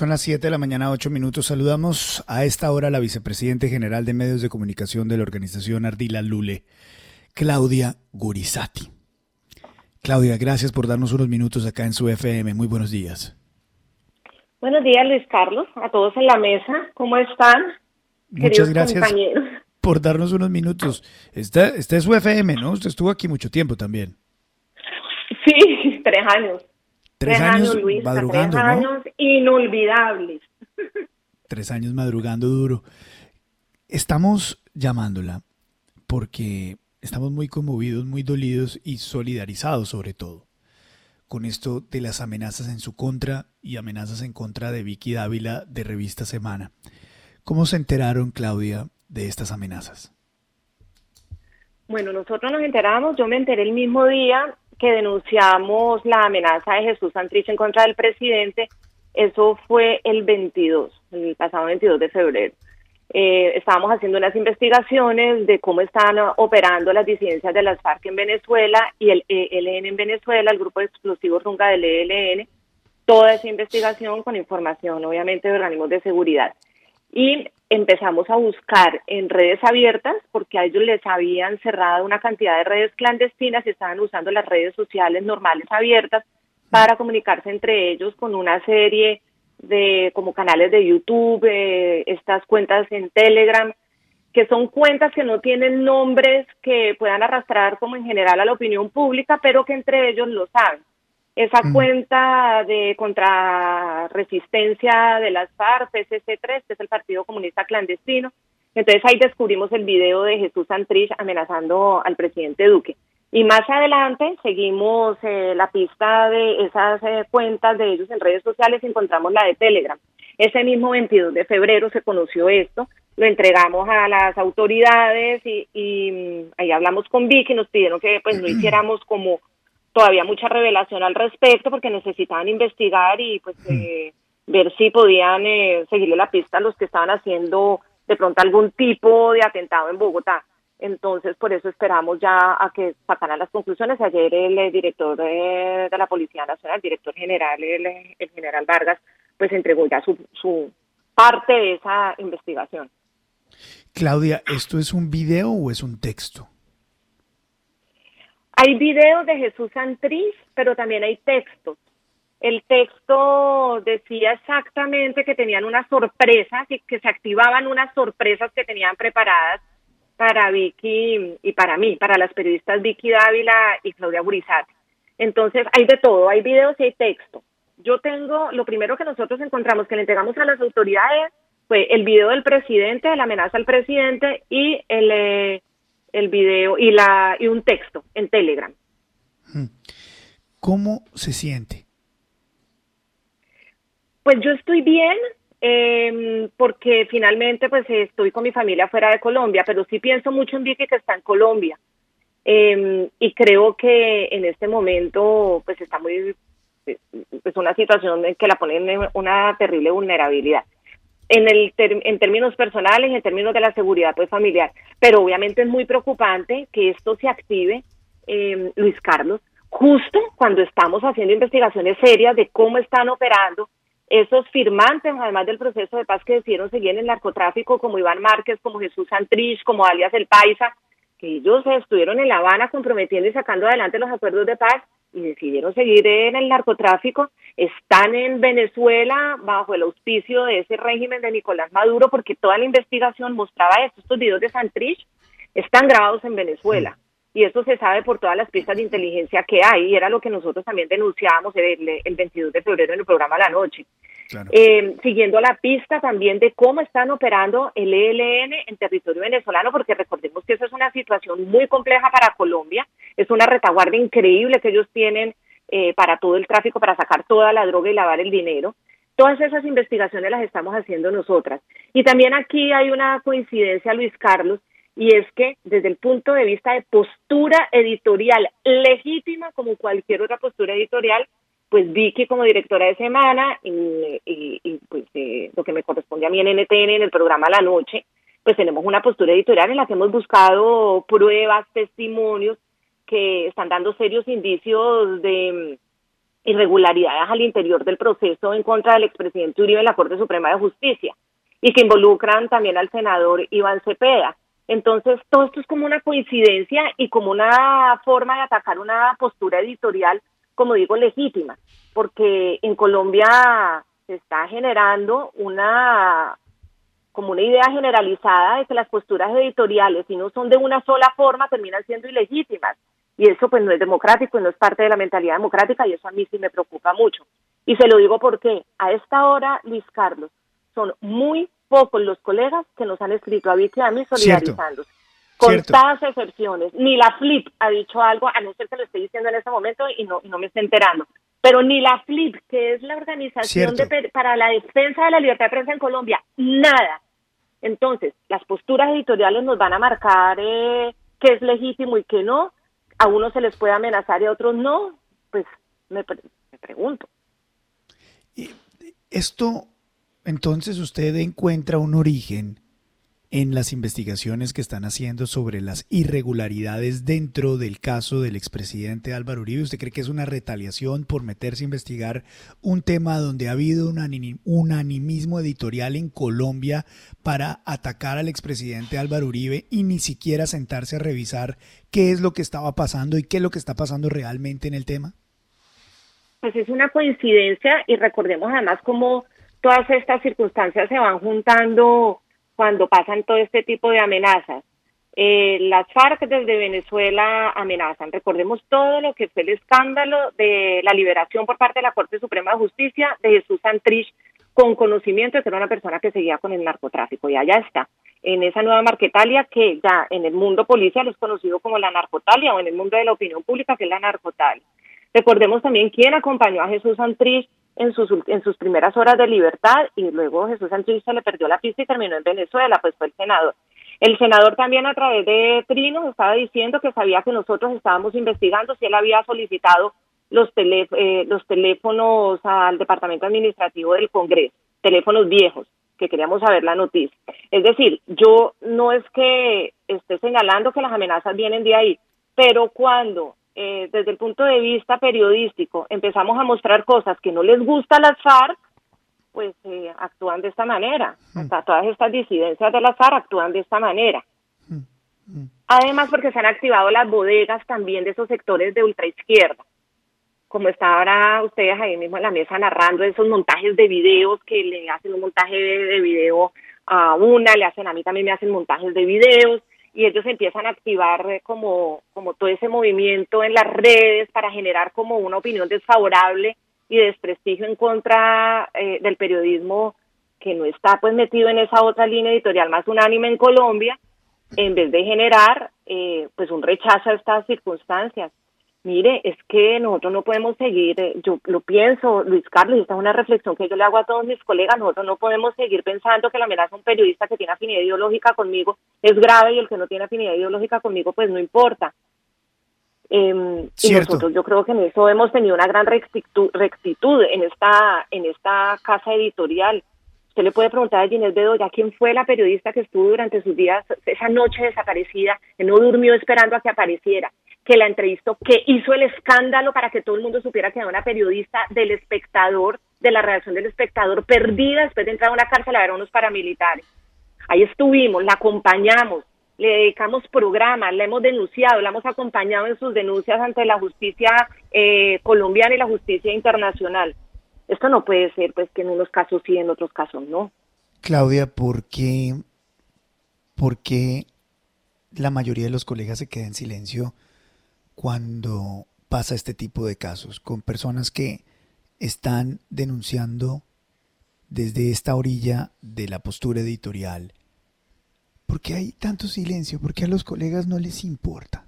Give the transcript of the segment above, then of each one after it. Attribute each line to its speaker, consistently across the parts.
Speaker 1: Son las 7 de la mañana, 8 minutos. Saludamos a esta hora a la vicepresidente general de medios de comunicación de la organización Ardila Lule, Claudia Gurizati. Claudia, gracias por darnos unos minutos acá en su FM. Muy buenos días.
Speaker 2: Buenos días, Luis Carlos, a todos en la mesa. ¿Cómo están?
Speaker 1: Muchas gracias por darnos unos minutos. Esta, esta es su FM, ¿no? Usted estuvo aquí mucho tiempo también.
Speaker 2: Sí, tres años.
Speaker 1: Tres, años, madrugando,
Speaker 2: tres años inolvidables.
Speaker 1: Tres años madrugando duro. Estamos llamándola porque estamos muy conmovidos, muy dolidos y solidarizados sobre todo con esto de las amenazas en su contra y amenazas en contra de Vicky Dávila de Revista Semana. ¿Cómo se enteraron, Claudia, de estas amenazas?
Speaker 2: Bueno, nosotros nos enteramos, yo me enteré el mismo día que denunciamos la amenaza de Jesús Santrich en contra del presidente, eso fue el 22, el pasado 22 de febrero. Eh, estábamos haciendo unas investigaciones de cómo están operando las disidencias de las FARC en Venezuela y el ELN en Venezuela, el grupo de explosivos Runga del ELN, toda esa investigación con información, obviamente, de organismos de seguridad. Y empezamos a buscar en redes abiertas porque a ellos les habían cerrado una cantidad de redes clandestinas y estaban usando las redes sociales normales abiertas para comunicarse entre ellos con una serie de como canales de YouTube, eh, estas cuentas en Telegram, que son cuentas que no tienen nombres que puedan arrastrar como en general a la opinión pública, pero que entre ellos lo saben esa cuenta de contrarresistencia de las FARC, PCC3, que es el Partido Comunista Clandestino. Entonces ahí descubrimos el video de Jesús Santrich amenazando al presidente Duque. Y más adelante seguimos eh, la pista de esas eh, cuentas de ellos en redes sociales y encontramos la de Telegram. Ese mismo 22 de febrero se conoció esto, lo entregamos a las autoridades y, y mm, ahí hablamos con Vicky, nos pidieron que pues no hiciéramos como todavía mucha revelación al respecto porque necesitaban investigar y pues hmm. eh, ver si podían eh, seguirle la pista a los que estaban haciendo de pronto algún tipo de atentado en Bogotá. Entonces, por eso esperamos ya a que sacaran las conclusiones. Ayer el, eh, director de, la Policía Nacional, el director general, el, el, general Vargas, pues entregó ya su, su parte de esa investigación.
Speaker 1: Claudia, ¿esto es un video o es un texto?
Speaker 2: Hay videos de Jesús Santriz, pero también hay textos. El texto decía exactamente que tenían unas sorpresas y que se activaban unas sorpresas que tenían preparadas para Vicky y para mí, para las periodistas Vicky Dávila y Claudia Burizati. Entonces hay de todo, hay videos y hay texto. Yo tengo, lo primero que nosotros encontramos que le entregamos a las autoridades fue el video del presidente, de la amenaza al presidente y el, eh, el video y, la, y un texto en Telegram.
Speaker 1: ¿Cómo se siente?
Speaker 2: Pues yo estoy bien, eh, porque finalmente pues estoy con mi familia fuera de Colombia, pero sí pienso mucho en Vicky que está en Colombia. Em, y creo que en este momento pues está muy, es pues, una situación en que la pone en una terrible vulnerabilidad en, el en términos personales, en términos de la seguridad pues familiar. Pero obviamente es muy preocupante que esto se active, eh, Luis Carlos, justo cuando estamos haciendo investigaciones serias de cómo están operando esos firmantes, además del proceso de paz que decidieron seguir en el narcotráfico, como Iván Márquez, como Jesús Santrich, como alias El Paisa, que ellos estuvieron en La Habana comprometiendo y sacando adelante los acuerdos de paz y decidieron seguir en el narcotráfico, están en Venezuela bajo el auspicio de ese régimen de Nicolás Maduro, porque toda la investigación mostraba esto, estos videos de Santrich están grabados en Venezuela. Y eso se sabe por todas las pistas de inteligencia que hay, y era lo que nosotros también denunciábamos el, el 22 de febrero en el programa La Noche. Eh, siguiendo la pista también de cómo están operando el ELN en territorio venezolano, porque recordemos que eso es una situación muy compleja para Colombia, es una retaguardia increíble que ellos tienen eh, para todo el tráfico, para sacar toda la droga y lavar el dinero. Todas esas investigaciones las estamos haciendo nosotras. Y también aquí hay una coincidencia, Luis Carlos, y es que desde el punto de vista de postura editorial legítima, como cualquier otra postura editorial, pues Vicky como directora de semana y, pues eh, lo que me corresponde a mí en NTN, en el programa La Noche, pues tenemos una postura editorial en la que hemos buscado pruebas, testimonios que están dando serios indicios de, irregularidades al interior del proceso en contra del expresidente Uribe en la Corte Suprema de Justicia y que involucran también al senador Iván Cepeda. Entonces, todo esto es como una coincidencia y como una forma de atacar una postura editorial, como digo, legítima, porque en Colombia se está generando una como una idea generalizada de que las posturas editoriales, si no son de una sola forma, terminan siendo ilegítimas. Y eso pues no es democrático y no es parte de la mentalidad democrática y eso a mí sí me preocupa mucho. Y se lo digo porque a esta hora, Luis Carlos, son muy pocos los colegas que nos han escrito a Vicky a mí solidarizándose. Con tantas excepciones. Ni la FLIP ha dicho algo, a no ser que lo esté diciendo en este momento y no, y no me esté enterando. Pero ni la FLIP, que es la organización para la defensa de la libertad de prensa en Colombia, nada. Entonces, las posturas editoriales nos van a marcar eh, qué es legítimo y qué no. A unos se les puede amenazar y a otros no. Pues me, me pregunto.
Speaker 1: Esto entonces usted encuentra un origen en las investigaciones que están haciendo sobre las irregularidades dentro del caso del expresidente Álvaro Uribe. ¿Usted cree que es una retaliación por meterse a investigar un tema donde ha habido un unanimismo editorial en Colombia para atacar al expresidente Álvaro Uribe y ni siquiera sentarse a revisar qué es lo que estaba pasando y qué es lo que está pasando realmente en el tema?
Speaker 2: Pues es una coincidencia y recordemos además cómo todas estas circunstancias se van juntando cuando pasan todo este tipo de amenazas. Eh, las FARC desde Venezuela amenazan. Recordemos todo lo que fue el escándalo de la liberación por parte de la Corte Suprema de Justicia de Jesús Santrich con conocimiento de que era una persona que seguía con el narcotráfico. Y allá está, en esa nueva Marquetalia que ya en el mundo policial es conocido como la narcotalia o en el mundo de la opinión pública que es la narcotalia. Recordemos también quién acompañó a Jesús Santrich en sus, en sus primeras horas de libertad y luego Jesús Santrich se le perdió la pista y terminó en Venezuela, pues fue el senador. El senador también a través de Trino estaba diciendo que sabía que nosotros estábamos investigando si él había solicitado los, eh, los teléfonos al Departamento Administrativo del Congreso, teléfonos viejos, que queríamos saber la noticia. Es decir, yo no es que esté señalando que las amenazas vienen de ahí, pero cuando eh, desde el punto de vista periodístico empezamos a mostrar cosas que no les gusta a las FARC, pues eh, actúan de esta manera. Mm. todas estas disidencias de las FARC actúan de esta manera. Mm, mm. Además, porque se han activado las bodegas también de esos sectores de ultraizquierda. Como está ahora ustedes ahí mismo en la mesa narrando esos montajes de videos que le hacen un montaje de, de video a una, le hacen a mí también me hacen montajes de videos y ellos empiezan a activar eh, como, como todo ese movimiento en las redes para generar como una opinión desfavorable y de desprestigio en contra eh, del periodismo que no está pues metido en esa otra línea editorial más unánime en Colombia, en vez de generar eh, pues un rechazo a estas circunstancias mire, es que nosotros no podemos seguir, eh, yo lo pienso, Luis Carlos, y esta es una reflexión que yo le hago a todos mis colegas, nosotros no podemos seguir pensando que la amenaza a un periodista que tiene afinidad ideológica conmigo es grave y el que no tiene afinidad ideológica conmigo pues no importa. Eh, y nosotros yo creo que en eso hemos tenido una gran rectitud, rectitud en esta en esta casa editorial. Usted le puede preguntar a Ginés Bedoya quién fue la periodista que estuvo durante sus días, esa noche desaparecida, que no durmió esperando a que apareciera que la entrevistó, que hizo el escándalo para que todo el mundo supiera que era una periodista del espectador, de la redacción del espectador, perdida después de entrar a una cárcel a ver a unos paramilitares. Ahí estuvimos, la acompañamos, le dedicamos programas, la hemos denunciado, la hemos acompañado en sus denuncias ante la justicia eh, colombiana y la justicia internacional. Esto no puede ser, pues, que en unos casos sí, en otros casos no.
Speaker 1: Claudia, ¿por qué, por qué la mayoría de los colegas se quedan en silencio cuando pasa este tipo de casos, con personas que están denunciando desde esta orilla de la postura editorial. ¿Por qué hay tanto silencio? ¿Por qué a los colegas no les importa?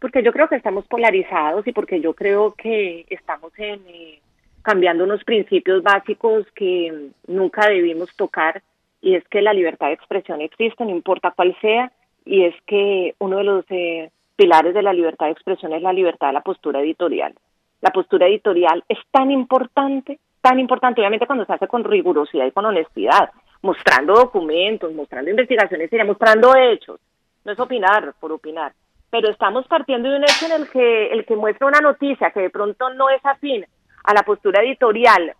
Speaker 2: Porque yo creo que estamos polarizados y porque yo creo que estamos en, eh, cambiando unos principios básicos que nunca debimos tocar y es que la libertad de expresión existe, no importa cuál sea, y es que uno de los eh, pilares de la libertad de expresión es la libertad de la postura editorial. La postura editorial es tan importante, tan importante, obviamente cuando se hace con rigurosidad y con honestidad, mostrando documentos, mostrando investigaciones mostrando hechos. No es opinar por opinar. pero estamos partiendo de un hecho en el que el que muestra una noticia que de pronto no es afín a la postura editorial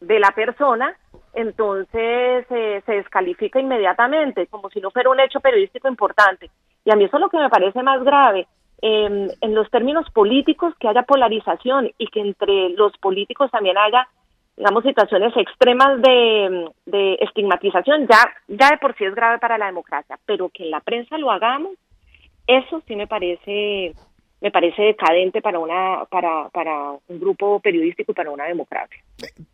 Speaker 2: de la persona, entonces eh, se descalifica inmediatamente, como si no fuera un hecho periodístico importante. Y a mí eso es lo que me parece más grave, em, en los términos políticos, que haya polarización y que entre los políticos también haya, digamos, situaciones extremas de, de estigmatización, ya, ya de por sí es grave para la democracia, pero que en la prensa lo hagamos, eso sí me parece me parece decadente para una para, para un grupo periodístico y para una democracia.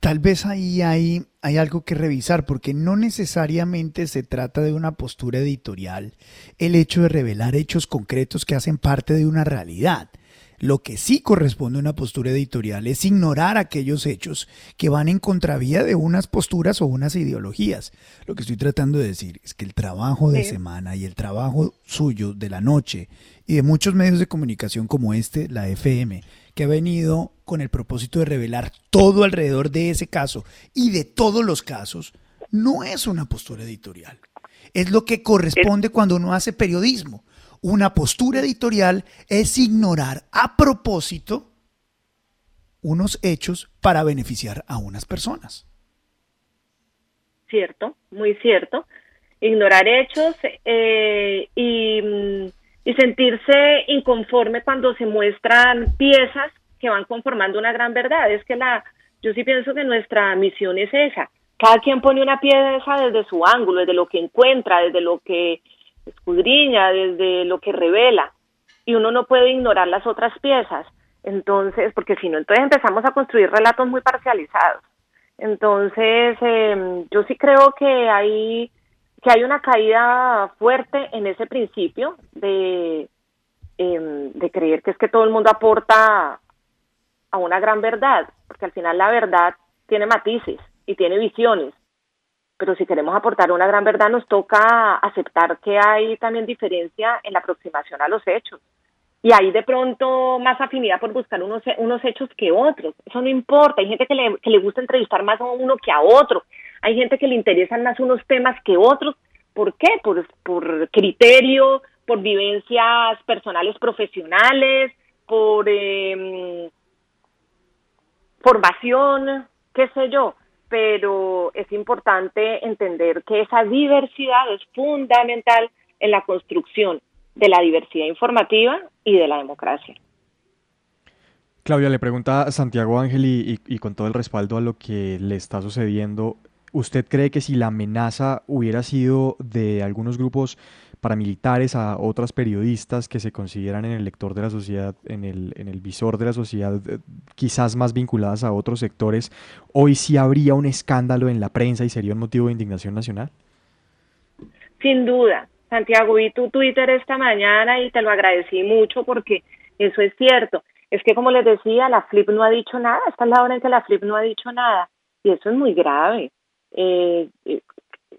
Speaker 1: Tal vez ahí hay, hay algo que revisar, porque no necesariamente se trata de una postura editorial el hecho de revelar hechos concretos que hacen parte de una realidad. Lo que sí corresponde a una postura editorial es ignorar aquellos hechos que van en contravía de unas posturas o unas ideologías. Lo que estoy tratando de decir es que el trabajo de semana y el trabajo suyo de la noche y de muchos medios de comunicación como este, la FM, que ha venido con el propósito de revelar todo alrededor de ese caso y de todos los casos, no es una postura editorial. Es lo que corresponde cuando uno hace periodismo una postura editorial es ignorar a propósito unos hechos para beneficiar a unas personas.
Speaker 2: Cierto, muy cierto. Ignorar hechos eh, y, y sentirse inconforme cuando se muestran piezas que van conformando una gran verdad. Es que la, yo sí pienso que nuestra misión es esa. Cada quien pone una pieza desde su ángulo, desde lo que encuentra, desde lo que escudriña, desde lo que revela, y uno no puede ignorar las otras piezas. Entonces, porque si no, entonces empezamos a construir relatos muy parcializados. Entonces, em, yo sí creo que hay, que hay una caída fuerte en ese principio de, em, de creer que es que todo el mundo aporta a una gran verdad, porque al final la verdad tiene matices y tiene visiones pero si queremos aportar una gran verdad nos toca aceptar que hay también diferencia en la aproximación a los hechos. Y hay de pronto más afinidad por buscar unos, unos hechos que otros. Eso no importa. Hay gente que le, que le gusta entrevistar más a uno que a otro. Hay gente que le interesan más unos temas que otros. ¿Por qué? Por, por criterio, por vivencias personales profesionales, por eh, formación, qué sé yo pero es importante entender que esa diversidad es fundamental en la construcción de la diversidad informativa y de la democracia.
Speaker 3: Claudia, le pregunta a Santiago Ángel y, con todo el respaldo a lo que le está sucediendo, ¿usted cree que si la amenaza hubiera sido de algunos grupos paramilitares a otras periodistas que se consideran en el lector de la sociedad, en el, visor de la sociedad, quizás más vinculadas a otros sectores, hoy sí habría un escándalo en la prensa y sería un motivo de indignación nacional?
Speaker 2: Sin duda. Santiago, vi tu Twitter esta mañana y te lo agradecí mucho porque eso es cierto. Es que como les decía, la Flip no ha dicho nada. Esta es la hora en que la Flip no ha dicho nada. Y eso es muy grave. Eh, eh,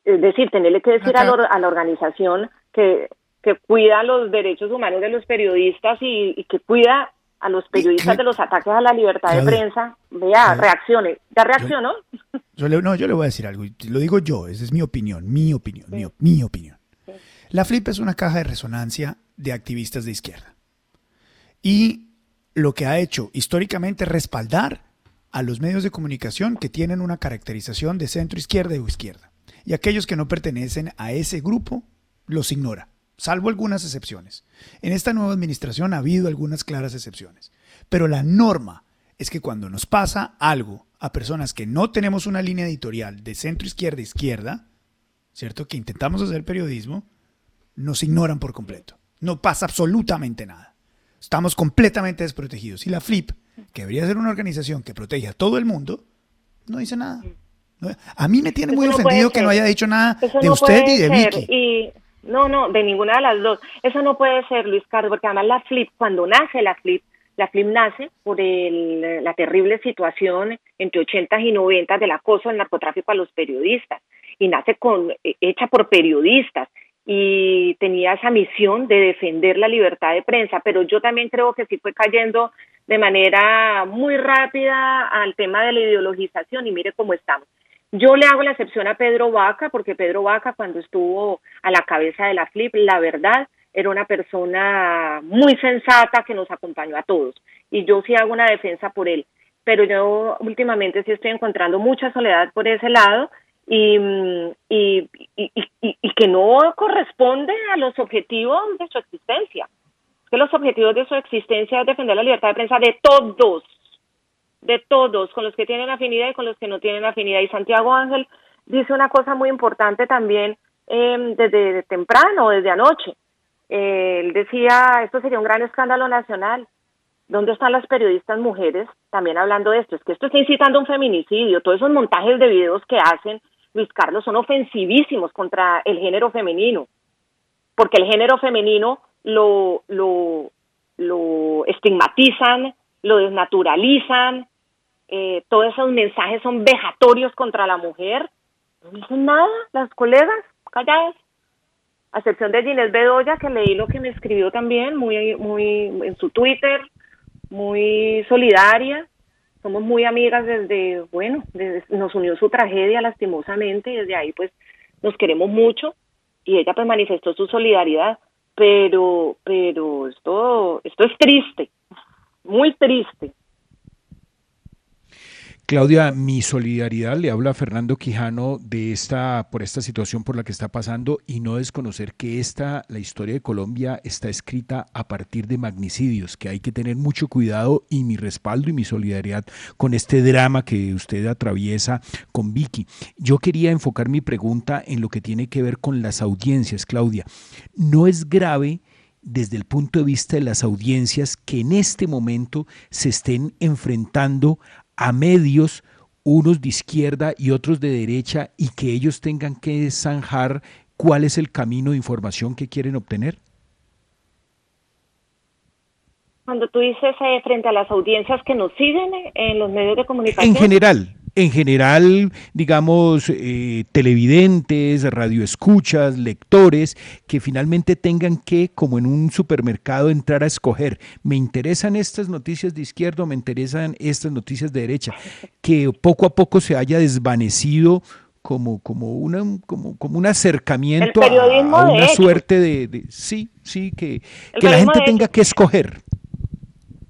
Speaker 2: es decir, tenerle que decir a, a la organización que, que cuida los derechos humanos de los periodistas y, que cuida a los periodistas de los ataques a la libertad de prensa, vea, reaccione. ¿Ya reaccionó?
Speaker 1: Yo, le, no, yo le voy a decir algo, lo digo yo, esa es mi opinión, mi opinión, mi, opinión. La FLIP es una caja de resonancia de activistas de izquierda. Y lo que ha hecho históricamente es respaldar a los medios de comunicación que tienen una caracterización de centro izquierda o izquierda. Y aquellos que no pertenecen a ese grupo los ignora, salvo algunas excepciones. En esta nueva administración ha habido algunas claras excepciones, pero la norma es que cuando nos pasa algo a personas que no tenemos una línea editorial de centro izquierda izquierda, ¿cierto? Que intentamos hacer periodismo, nos ignoran por completo. No pasa absolutamente nada. Estamos completamente desprotegidos. Y la FLIP, que debería ser una organización que protege a todo el mundo, no dice nada. A mí me tiene muy ofendido que no haya dicho nada de usted y de Vicky.
Speaker 2: No, no, de ninguna de las dos. Eso no puede ser, Luis Carlos, porque además la FLIP, cuando nace la FLIP, la FLIP nace por el, la terrible situación entre 80 y 90 del acoso del narcotráfico a los periodistas y nace con eh, hecha por periodistas y tenía esa misión de defender la libertad de prensa, pero yo también creo que sí fue cayendo de manera muy rápida al tema de la ideologización y mire cómo estamos. Yo le hago la excepción a Pedro Vaca, porque Pedro Vaca, cuando estuvo a la cabeza de la FLIP, la verdad era una persona muy sensata que nos acompañó a todos. Y yo sí hago una defensa por él. Pero yo últimamente sí estoy encontrando mucha soledad por ese lado y, y, y, que no corresponde a los objetivos de su existencia. Que los objetivos de su existencia es defender la libertad de prensa de todos, de todos, con los que tienen afinidad y con los que no tienen afinidad. Y Santiago Ángel dice una cosa muy importante también eh, desde temprano, desde anoche. Eh, él decía, esto sería un gran escándalo nacional. ¿Dónde están las periodistas mujeres también hablando de esto? Es que esto está incitando un feminicidio. Todos esos montajes de videos que hacen, Luis Carlos, son ofensivísimos contra el género femenino. Porque el género femenino lo, lo, lo estigmatizan, lo desnaturalizan, eh, todos esos mensajes son vejatorios contra la mujer. No dicen nada las colegas, calladas. A excepción de Ginés Bedoya, que leí lo que me escribió también, muy, muy en su Twitter, muy solidaria. Somos muy amigas desde, bueno, nos unió su tragedia lastimosamente y desde ahí pues nos queremos mucho y ella pues manifestó su solidaridad, pero, pero esto, esto es triste, muy triste.
Speaker 4: Claudia, mi solidaridad le habla a Fernando Quijano de esta, por esta situación por la que está pasando y no desconocer que esta, la historia de Colombia está escrita a partir de magnicidios, que hay que tener mucho cuidado y mi respaldo y mi solidaridad con este drama que usted atraviesa con Vicky. Yo quería enfocar mi pregunta en lo que tiene que ver con las audiencias, Claudia. ¿No es grave? desde el punto de vista de las audiencias que en este momento se estén enfrentando a medios, unos de izquierda y otros de derecha, y que ellos tengan que zanjar cuál es el camino de información que quieren obtener?
Speaker 2: Cuando tú dices eh, frente a las audiencias que nos siguen en los medios de comunicación.
Speaker 4: En general, en general, digamos, eh, televidentes, radioescuchas, lectores, que finalmente tengan que, como en un supermercado, entrar a escoger, me interesan estas noticias de izquierda o me interesan estas noticias de derecha, que poco a poco se haya desvanecido como, como, una, como, como un acercamiento a, una suerte de, sí, sí, que, que la gente tenga que escoger.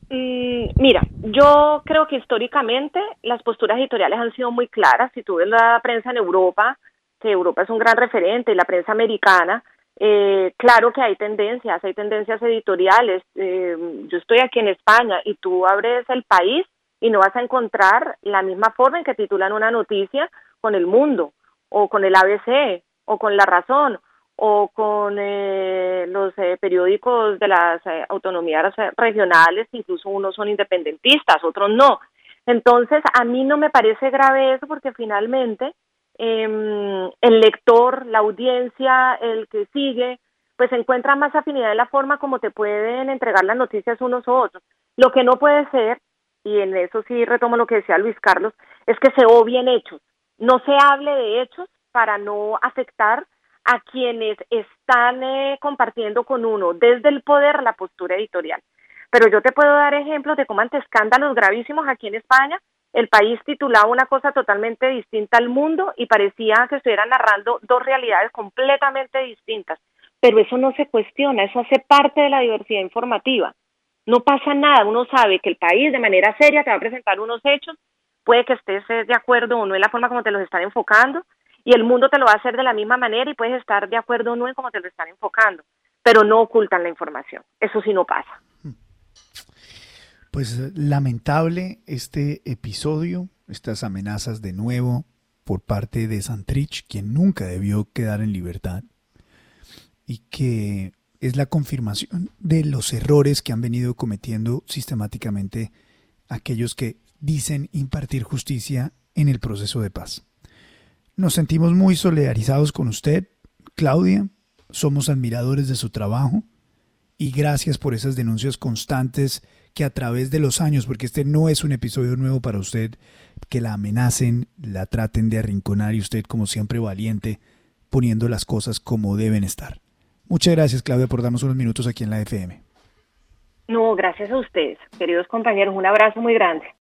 Speaker 2: Mm, mira, yo creo que históricamente las posturas editoriales han sido muy claras. Si tú ves la prensa en Europa, que Europa es un gran referente, y la prensa americana, eh, claro que hay tendencias, hay tendencias editoriales. Eh, yo estoy aquí en España y tú abres el país y no vas a encontrar la misma forma en que titulan una noticia con el mundo o con el ABC o con la razón o con eh, los eh, periódicos de las eh, autonomías regionales, incluso unos son independentistas, otros no. Entonces, a mí no me parece grave eso porque finalmente em, el lector, la audiencia, el que sigue, pues encuentra más afinidad en la forma como te pueden entregar las noticias unos u otros. Lo que no puede ser, y en eso sí retomo lo que decía Luis Carlos, es que se obvien hechos. No se hable de hechos para no afectar a quienes están eh, compartiendo con uno desde el poder la postura editorial. Pero yo te puedo dar ejemplos de cómo ante escándalos gravísimos aquí en España, el país titulaba una cosa totalmente distinta al mundo y parecía que estuviera narrando dos realidades completamente distintas. Pero eso no se cuestiona, eso hace parte de la diversidad informativa. No pasa nada, uno sabe que el país de manera seria te va a presentar unos hechos, puede que estés eh, de acuerdo o no en la forma como te los están enfocando, y el mundo te lo va a hacer de la misma manera y puedes estar de acuerdo o no en cómo te lo están enfocando, pero no ocultan la información. Eso sí no pasa.
Speaker 1: Pues lamentable este episodio, estas amenazas de nuevo por parte de Santrich, quien nunca debió quedar en libertad, y que es la confirmación de los errores que han venido cometiendo sistemáticamente aquellos que dicen impartir justicia en el proceso de paz. Nos sentimos muy solidarizados con usted, Claudia. Somos admiradores de su trabajo y gracias por esas denuncias constantes que a través de los años, porque este no es un episodio nuevo para usted, que la amenacen, la traten de arrinconar y usted como siempre valiente, poniendo las cosas como deben estar. Muchas gracias Claudia por darnos unos minutos aquí en la FM.
Speaker 2: No, gracias a ustedes, queridos compañeros, un abrazo muy grande.